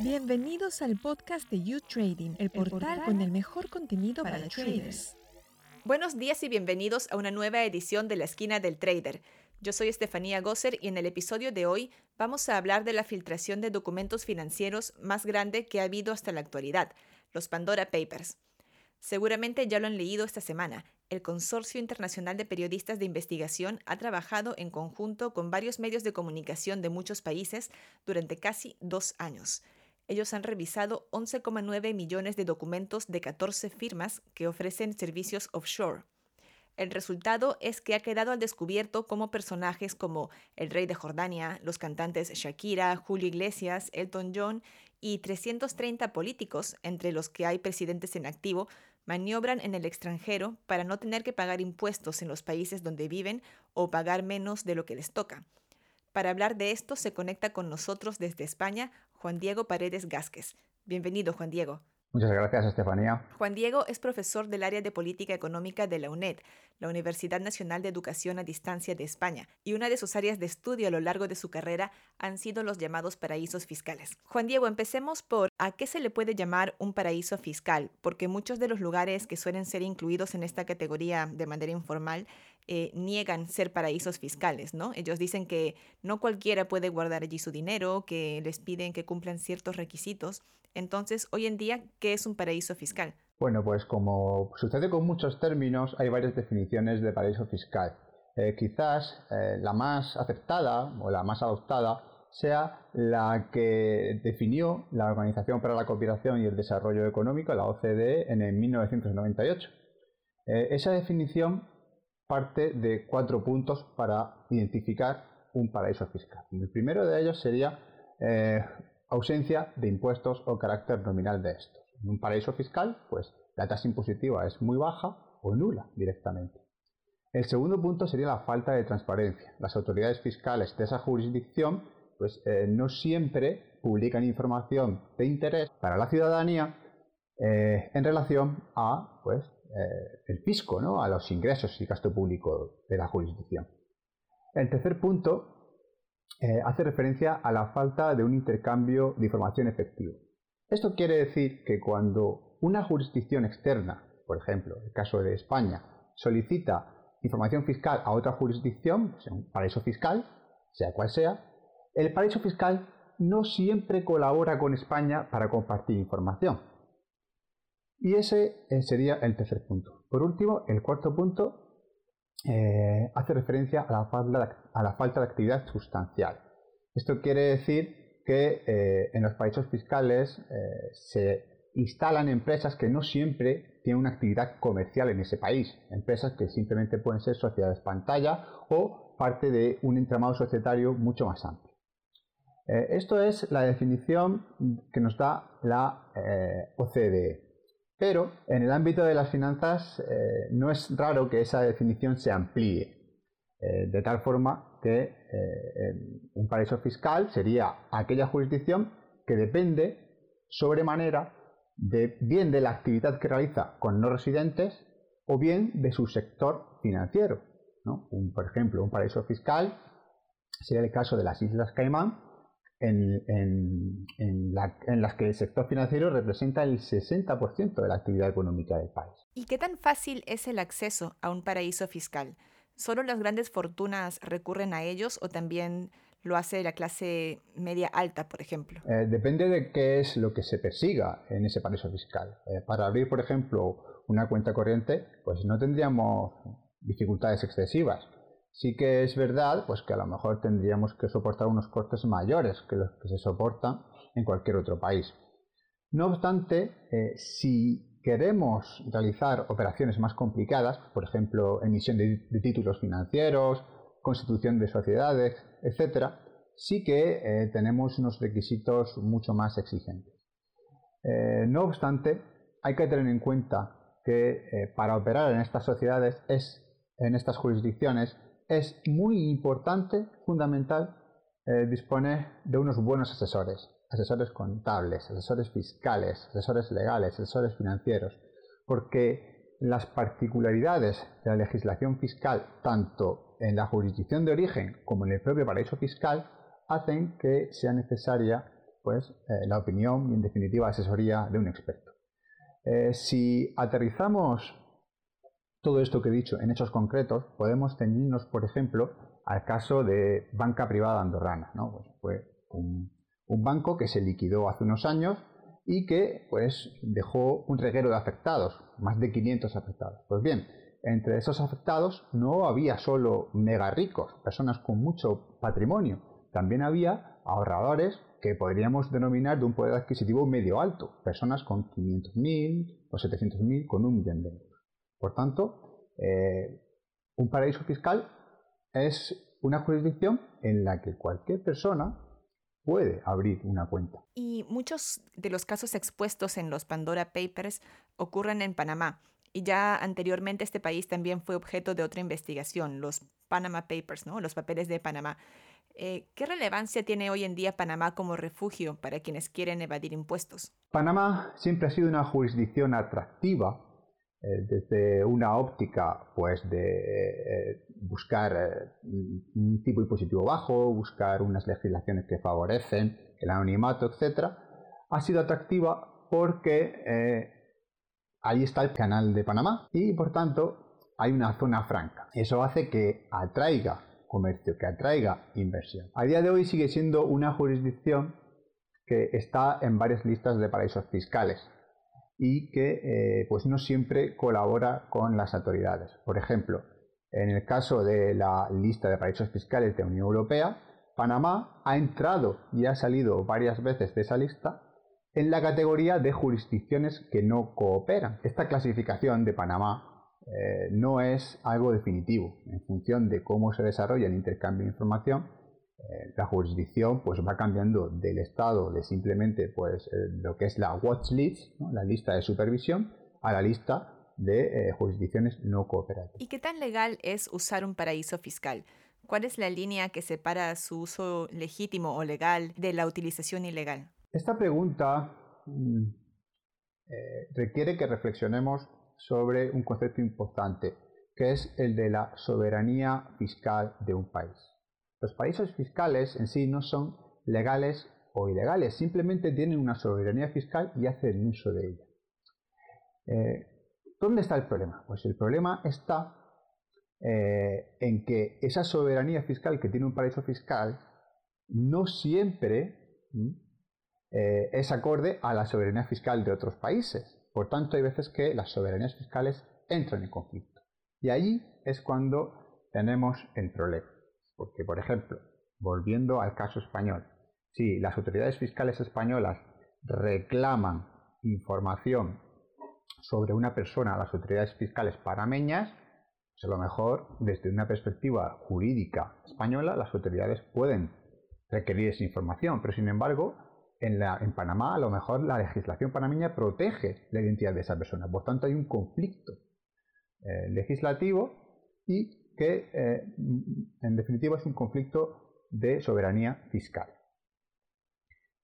Bienvenidos al podcast de You Trading, el portal con el mejor contenido para, los traders. Buenos días y bienvenidos a una nueva edición de La Esquina del Trader. Yo soy Estefanía Gosser y en el episodio de hoy vamos a hablar de la filtración de documentos financieros más grande que ha habido hasta la actualidad, los Pandora Papers. Seguramente ya lo han leído esta semana. El Consorcio Internacional de Periodistas de Investigación ha trabajado en conjunto con varios medios de comunicación de muchos países durante casi dos años. Ellos han revisado 11,9 millones de documentos de 14 firmas que ofrecen servicios offshore. El resultado es que ha quedado al descubierto cómo personajes como el rey de Jordania, los cantantes Shakira, Julio Iglesias, Elton John y 330 políticos, entre los que hay presidentes en activo, maniobran en el extranjero para no tener que pagar impuestos en los países donde viven o pagar menos de lo que les toca. Para hablar de esto se conecta con nosotros desde España Juan Diego Paredes Gásquez. Bienvenido, Juan Diego. Muchas gracias, Estefanía. Juan Diego es profesor del área de política económica de la UNED, la Universidad Nacional de Educación a Distancia de España, y una de sus áreas de estudio a lo largo de su carrera han sido los llamados paraísos fiscales. Juan Diego, empecemos por a qué se le puede llamar un paraíso fiscal, porque muchos de los lugares que suelen ser incluidos en esta categoría de manera informal eh, niegan ser paraísos fiscales, ¿no? Ellos dicen que no cualquiera puede guardar allí su dinero, que les piden que cumplan ciertos requisitos. Entonces, hoy en día, ¿qué es un paraíso fiscal? Bueno, pues como sucede con muchos términos, hay varias definiciones de paraíso fiscal. Eh, quizás eh, la más aceptada o la más adoptada sea la que definió la Organización para la Cooperación y el Desarrollo Económico, la OCDE, en el 1998. esa definición parte de cuatro puntos para identificar un paraíso fiscal. El primero de ellos sería eh, ausencia de impuestos o carácter nominal de estos. En un paraíso fiscal, pues la tasa impositiva es muy baja o nula directamente. El segundo punto sería la falta de transparencia. Las autoridades fiscales de esa jurisdicción pues, eh, no siempre publican información de interés para la ciudadanía eh, en relación a pues, eh, el fisco, ¿no? a los ingresos y gasto público de la jurisdicción. El tercer punto eh, hace referencia a la falta de un intercambio de información efectivo. Esto quiere decir que cuando una jurisdicción externa, por ejemplo, el caso de España, solicita información fiscal a otra jurisdicción, un paraíso fiscal, sea cual sea, el paraíso fiscal no siempre colabora con España para compartir información. Y ese eh, sería el tercer punto. Por último, el cuarto punto eh, hace referencia a la, falta, de actividad sustancial. Esto quiere decir que eh, en los países fiscales se instalan empresas que no siempre tienen una actividad comercial en ese país, empresas que simplemente pueden ser sociedades pantalla o parte de un entramado societario mucho más amplio. esto es la definición que nos da la OCDE. Pero en el ámbito de las finanzas eh, no es raro que esa definición se amplíe, eh, de tal forma que eh, un paraíso fiscal sería aquella jurisdicción que depende sobremanera de, bien de la actividad que realiza con no residentes o bien de su sector financiero. por ejemplo, un paraíso fiscal sería el caso de las Islas Caimán, en, las que el sector financiero representa el 60% de la actividad económica del país. ¿Y qué tan fácil es el acceso a un paraíso fiscal? ¿Solo las grandes fortunas recurren a ellos o también lo hace la clase media alta, por ejemplo? Eh, depende de qué es lo que se persiga en ese paraíso fiscal. Eh, para abrir, por ejemplo, una cuenta corriente, pues no tendríamos dificultades excesivas. Sí que es verdad pues que a lo mejor tendríamos que soportar unos costes mayores que los que se soportan en cualquier otro país. No obstante, eh, si queremos realizar operaciones más complicadas, por ejemplo, emisión de, títulos financieros, constitución de sociedades, etc., sí que eh, tenemos unos requisitos mucho más exigentes. Eh, no obstante, hay que tener en cuenta que para operar en estas sociedades es en estas jurisdicciones es muy importante, fundamental, eh, disponer de unos buenos asesores, asesores contables, asesores fiscales, asesores legales, asesores financieros, porque las particularidades de la legislación fiscal, tanto en la jurisdicción de origen como en el propio paraíso fiscal, hacen que sea necesaria pues, eh, la opinión y, en definitiva, asesoría de un experto. Eh, si aterrizamos todo esto que he dicho en hechos concretos, podemos ceñirnos, por ejemplo, al caso de banca privada andorrana. ¿no? Pues fue un, banco que se liquidó hace unos años y que pues, dejó un reguero de afectados, más de 500 afectados. Pues bien, entre esos afectados no había solo mega ricos, personas con mucho patrimonio, también había ahorradores que podríamos denominar de un poder adquisitivo medio alto, personas con 500.000 o 700.000 con un millón de euros. Por tanto, eh, un paraíso fiscal es una jurisdicción en la que cualquier persona puede abrir una cuenta. Y muchos de los casos expuestos en los Pandora Papers ocurren en Panamá. Y ya anteriormente este país también fue objeto de otra investigación, los Panama Papers, ¿no? los papeles de Panamá. Eh, ¿Qué relevancia tiene hoy en día Panamá como refugio para quienes quieren evadir impuestos? Panamá siempre ha sido una jurisdicción atractiva desde una óptica pues, de eh, buscar un tipo impositivo bajo, buscar unas legislaciones que favorecen el anonimato, etc. Ha sido atractiva porque ahí está el canal de Panamá y por tanto hay una zona franca. Eso hace que atraiga comercio, que atraiga inversión. A día de hoy sigue siendo una jurisdicción que está en varias listas de paraísos fiscales y que eh, pues no siempre colabora con las autoridades. Por ejemplo, en el caso de la lista de paraísos fiscales de la Unión Europea, Panamá ha entrado y ha salido varias veces de esa lista en la categoría de jurisdicciones que no cooperan. Esta clasificación de Panamá eh, no es algo definitivo. En función de cómo se desarrolla el intercambio de información, eh, la jurisdicción pues, va cambiando del estado de simplemente pues, eh, lo que es la watch list, la lista de supervisión, a la lista de jurisdicciones no cooperativas. ¿Y qué tan legal es usar un paraíso fiscal? ¿Cuál es la línea que separa su uso legítimo o legal de la utilización ilegal? Esta pregunta mm, eh, requiere que reflexionemos sobre un concepto importante, que es el de la soberanía fiscal de un país. Los países fiscales en sí no son legales o ilegales, simplemente tienen una soberanía fiscal y hacen uso de ella. Eh, ¿Dónde está el problema? Pues el problema está eh, en que esa soberanía fiscal que tiene un paraíso fiscal no siempre eh, es acorde a la soberanía fiscal de otros países. Por tanto, hay veces que las soberanías fiscales entran en conflicto. Y allí es cuando tenemos el problema. Porque, por ejemplo, volviendo al caso español, si las autoridades fiscales españolas reclaman información sobre una persona a las autoridades fiscales panameñas, pues a lo mejor desde una perspectiva jurídica española las autoridades pueden requerir esa información, pero sin embargo en, Panamá a lo mejor la legislación panameña protege la identidad de esa persona. Por tanto, hay un conflicto eh, legislativo y que, eh, en definitiva, es un conflicto de soberanía fiscal.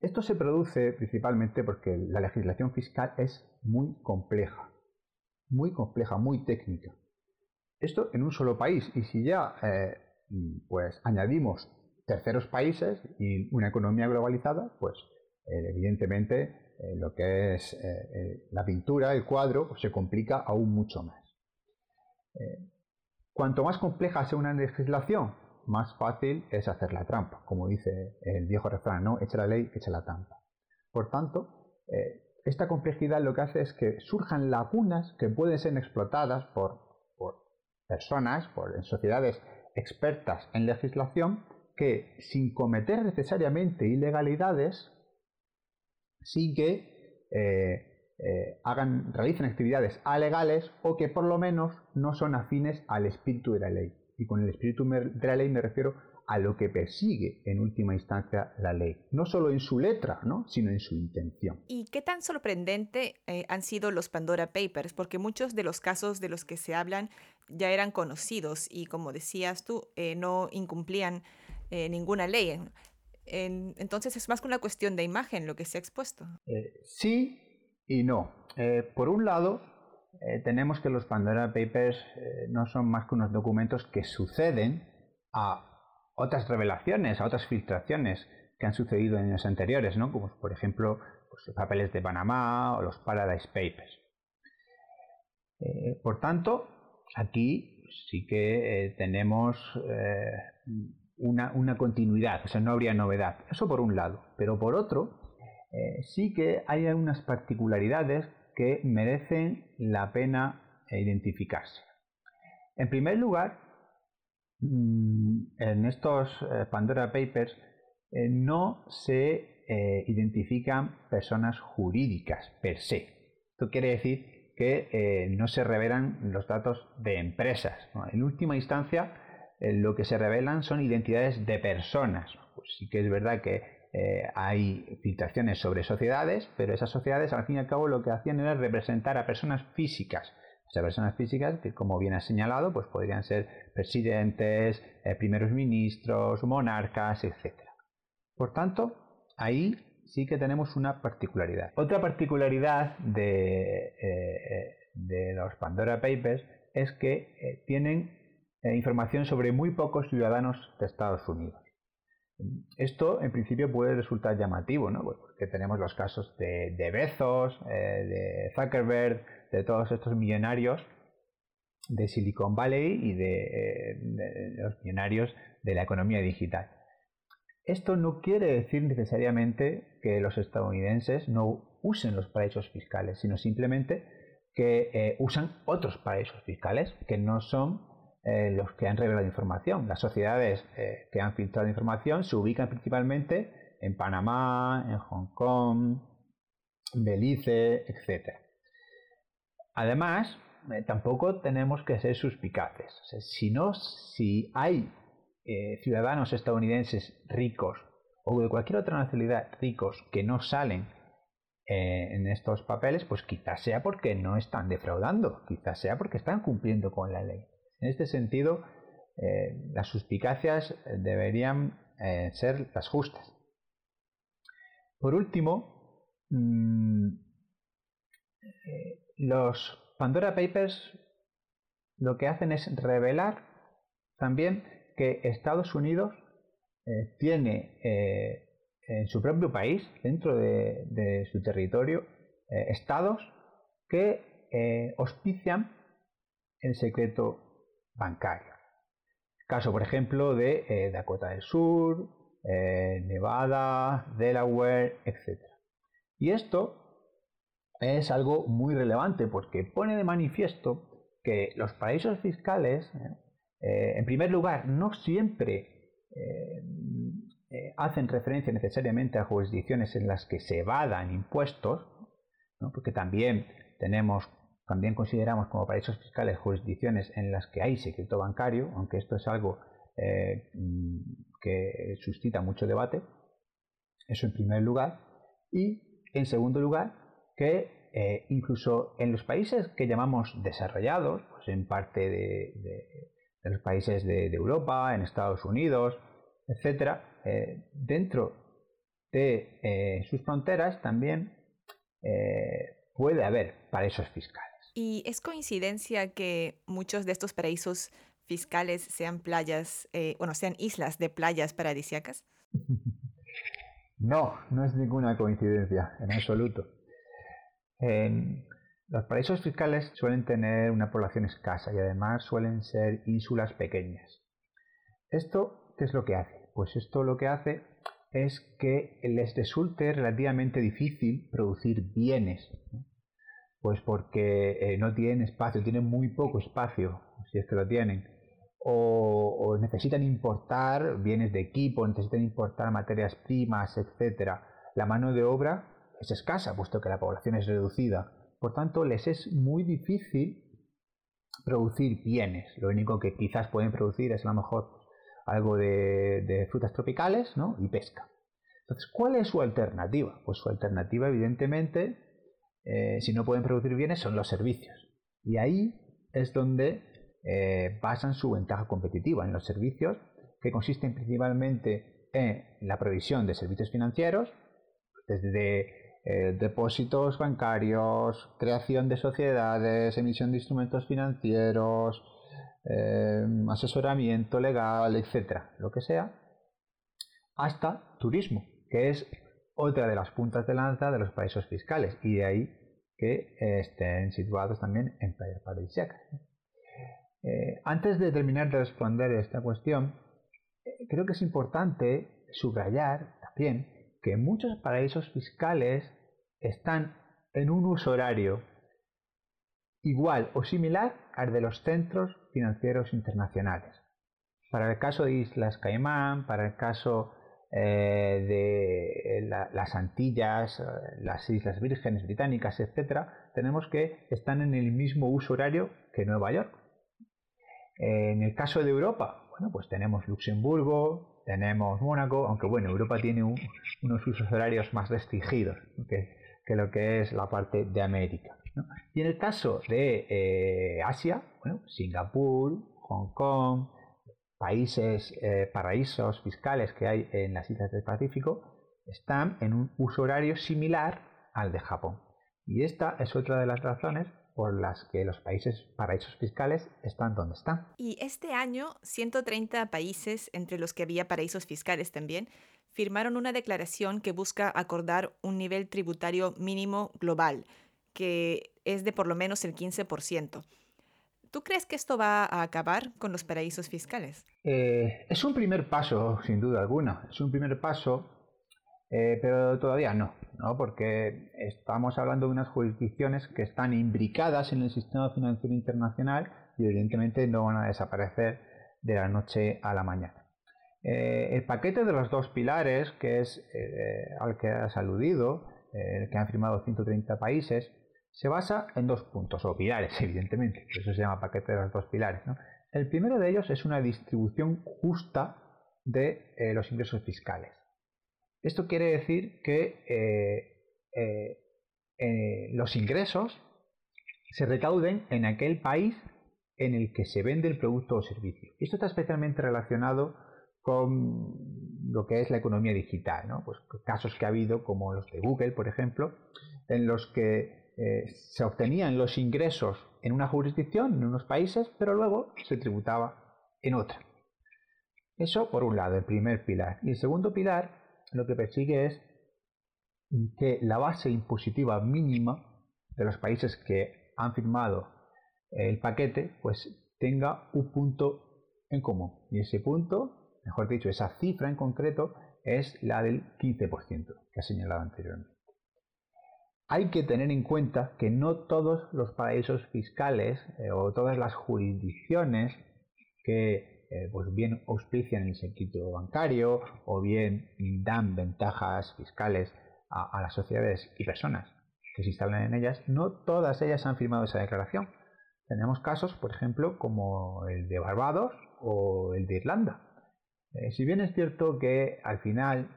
Esto se produce principalmente porque la legislación fiscal es muy compleja, muy compleja, muy técnica. Esto en un solo país. Y si ya eh, pues añadimos terceros países y una economía globalizada, pues eh, evidentemente lo que es la pintura, el cuadro, pues se complica aún mucho más. Cuanto más compleja sea una legislación, más fácil es hacer la trampa, como dice el viejo refrán, ¿no? Echa la ley, echa la trampa. Por tanto, esta complejidad lo que hace es que surjan lagunas que pueden ser explotadas por, personas, por sociedades expertas en legislación, que sin cometer necesariamente ilegalidades, sí que eh, eh, hagan, realicen actividades alegales o que por lo menos no son afines al espíritu de la ley. Y con el espíritu de la ley me refiero a lo que persigue en última instancia la ley, no solo en su letra, ¿no? sino en su intención. ¿Y qué tan sorprendente eh, han sido los Pandora Papers? Porque muchos de los casos de los que se hablan ya eran conocidos y, como decías tú, no incumplían ninguna ley entonces es más que una cuestión de imagen lo que se ha expuesto. Eh, sí y no. Eh, por un lado, eh, tenemos que los Pandora Papers no son más que unos documentos que suceden a otras revelaciones, a otras filtraciones que han sucedido en años anteriores, ¿no? como por ejemplo pues, los papeles de Panamá o los Paradise Papers. Eh, por tanto, aquí sí que eh, tenemos eh, una, una, continuidad, o sea, no habría novedad. Eso por un lado. Pero por otro, sí que hay algunas particularidades que merecen la pena identificarse. En primer lugar, mm, en estos Pandora Papers no se identifican personas jurídicas per se. Esto quiere decir que eh, no se revelan los datos de empresas. En última instancia, eh, lo que se revelan son identidades de personas. Pues sí que es verdad que eh, hay filtraciones sobre sociedades, pero esas sociedades al fin y al cabo lo que hacían era representar a personas físicas. O sea, personas físicas que, como bien ha señalado, pues podrían ser presidentes, primeros ministros, monarcas, etc. Por tanto, ahí sí que tenemos una particularidad. Otra particularidad de, eh, los Pandora Papers es que eh, tienen eh, información sobre muy pocos ciudadanos de Estados Unidos. Esto en principio puede resultar llamativo, ¿no? porque tenemos los casos de, Bezos, de Zuckerberg, de todos estos millonarios de Silicon Valley y de los millonarios de la economía digital. Esto no quiere decir necesariamente que los estadounidenses no usen los paraísos fiscales, sino simplemente que eh, usan otros paraísos fiscales que no son eh, los que han revelado información. Las sociedades eh, que han filtrado información se ubican principalmente en Panamá, en Hong Kong, Belice, etc. Además, tampoco tenemos que ser suspicaces. no, si hay eh, ciudadanos estadounidenses ricos o de cualquier otra nacionalidad ricos que no salen eh, en estos papeles, pues quizás sea porque no están defraudando, quizás sea porque están cumpliendo con la ley. En este sentido, eh, las suspicacias deberían ser las justas. Por último, mm, los Pandora Papers lo que hacen es revelar también que Estados Unidos eh, tiene eh, en su propio país, dentro de, su territorio, eh, estados que auspician el secreto bancario. Caso, por ejemplo, de Dakota del Sur, Nevada, Delaware, etc. Y esto es algo muy relevante porque pone de manifiesto que los paraísos fiscales eh, en primer lugar, no siempre eh, eh, hacen referencia necesariamente a jurisdicciones en las que se evadan impuestos, porque también tenemos, también consideramos como paraísos fiscales jurisdicciones en las que hay secreto bancario, aunque esto es algo que suscita mucho debate. Eso en primer lugar. Y en segundo lugar, que incluso en los países que llamamos desarrollados, pues en parte de los países de, Europa, en Estados Unidos, etcétera, eh, dentro de eh, sus fronteras también eh, puede haber paraísos fiscales. ¿Y es coincidencia que muchos de estos paraísos fiscales sean playas, bueno, sean islas de playas paradisíacas? No, no es ninguna coincidencia en absoluto. Los paraísos fiscales suelen tener una población escasa y además suelen ser ínsulas pequeñas. ¿Esto qué es lo que hace? Pues esto lo que hace es que les resulte relativamente difícil producir bienes. Pues porque eh, no tienen espacio, tienen muy poco espacio, si es que lo tienen. O, necesitan importar bienes de equipo, necesitan importar materias primas, etc. La mano de obra es escasa, puesto que la población es reducida. Por tanto, les es muy difícil producir bienes. Lo único que quizás pueden producir es a lo mejor algo de, frutas tropicales y pesca. Entonces, ¿cuál es su alternativa? Pues su alternativa, evidentemente, eh, si no pueden producir bienes, son los servicios. Y ahí es donde eh, basan su ventaja competitiva, en los servicios, que consisten principalmente en la provisión de servicios financieros, desde eh, depósitos bancarios, creación de sociedades, emisión de instrumentos financieros, eh, asesoramiento legal, etcétera, lo que sea, hasta turismo. que es otra de las puntas de lanza de los paraísos fiscales y de ahí que estén situados también en playas paradisíacas. Eh, antes de terminar de responder esta cuestión, eh, creo que es importante subrayar también que muchos paraísos fiscales están en un uso horario igual o similar al de los centros financieros internacionales. Para el caso de Islas Caimán, para el caso eh, de las Antillas, eh, las Islas Vírgenes Británicas, etc., tenemos que están en el mismo uso horario que Nueva York. En el caso de Europa, bueno, pues tenemos Luxemburgo, tenemos Mónaco, aunque bueno, Europa tiene unos usos horarios más restringidos que, lo que es la parte de América. Y en el caso de eh, Asia, bueno, Singapur, Hong Kong, países, eh, paraísos fiscales que hay en las islas del Pacífico, están en un uso horario similar al de Japón. Y esta es otra de las razones por las que los países paraísos fiscales están donde están. Y este año, 130 países, entre los que había paraísos fiscales también, firmaron una declaración que busca acordar un nivel tributario mínimo global, que es de por lo menos el 15%. ¿Tú crees que esto va a acabar con los paraísos fiscales? Eh, es un primer paso, sin duda alguna. Es un primer paso, eh, pero todavía no, no, porque estamos hablando de unas jurisdicciones que están imbricadas en el sistema financiero internacional y evidentemente no van a desaparecer de la noche a la mañana. Eh, el paquete de los dos pilares, que es al que has aludido, el que han firmado 130 países, se basa en dos puntos, o pilares, evidentemente, por eso se llama paquete de los dos pilares. El primero de ellos es una distribución justa de eh, los ingresos fiscales. Esto quiere decir que eh, eh, los ingresos se recauden en aquel país en el que se vende el producto o servicio. Esto está especialmente relacionado con lo que es la economía digital, pues casos que ha habido como los de Google, por ejemplo, en los que eh, se obtenían los ingresos en una jurisdicción, en unos países, pero luego se tributaba en otra. Eso por un lado, el primer pilar. Y el segundo pilar lo que persigue es que la base impositiva mínima de los países que han firmado el paquete, pues tenga un punto en común. Y ese punto, mejor dicho, esa cifra en concreto, es la del 15% que ha señalado anteriormente hay que tener en cuenta que no todos los paraísos fiscales eh, o todas las jurisdicciones que eh, pues bien auspician el circuito bancario o bien dan ventajas fiscales a, las sociedades y personas que se instalan en ellas, no todas ellas han firmado esa declaración. Tenemos casos, por ejemplo, como el de Barbados o el de Irlanda. Eh, si bien es cierto que al final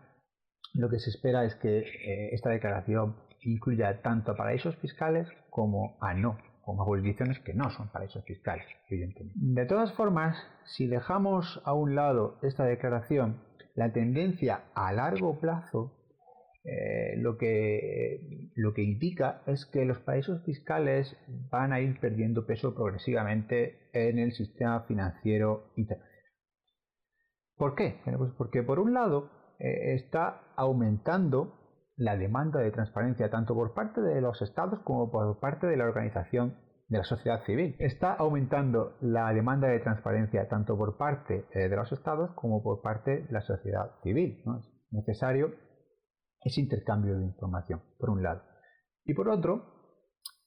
lo que se espera es que esta declaración incluya tanto a paraísos fiscales como a no, como a jurisdicciones que no son paraísos fiscales, evidentemente. De todas formas, si dejamos a un lado esta declaración, la tendencia a largo plazo eh, lo, que, lo que indica es que los paraísos fiscales van a ir perdiendo peso progresivamente en el sistema financiero internacional. ¿Por qué? pues porque por un lado eh, está aumentando la demanda de transparencia tanto por parte de los estados como por parte de la organización de la sociedad civil. Está aumentando la demanda de transparencia tanto por parte eh, de los estados como por parte de la sociedad civil. Es necesario ese intercambio de información, por un lado. Y por otro,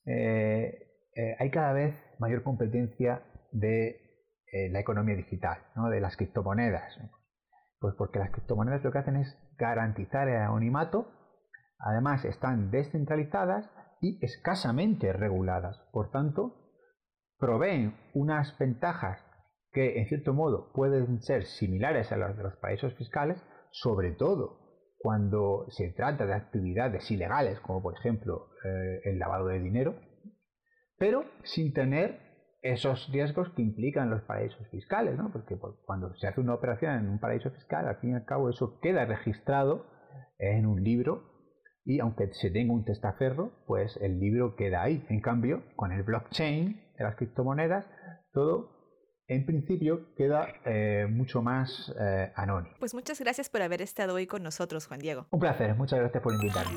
eh, eh, hay cada vez mayor competencia de la economía digital, de las criptomonedas. Pues porque las criptomonedas lo que hacen es garantizar el anonimato Además, están descentralizadas y escasamente reguladas. Por tanto, proveen unas ventajas que, en cierto modo, pueden ser similares a las de los paraísos fiscales, sobre todo cuando se trata de actividades ilegales, como por ejemplo eh, el lavado de dinero, pero sin tener esos riesgos que implican los paraísos fiscales, ¿no? porque cuando se hace una operación en un paraíso fiscal, al fin y al cabo eso queda registrado en un libro y aunque se tenga un testaferro, pues el libro queda ahí. En cambio, con el blockchain de las criptomonedas, todo en principio queda eh, mucho más eh, anónimo. Pues muchas gracias por haber estado hoy con nosotros, Juan Diego. Un placer, muchas gracias por invitarme.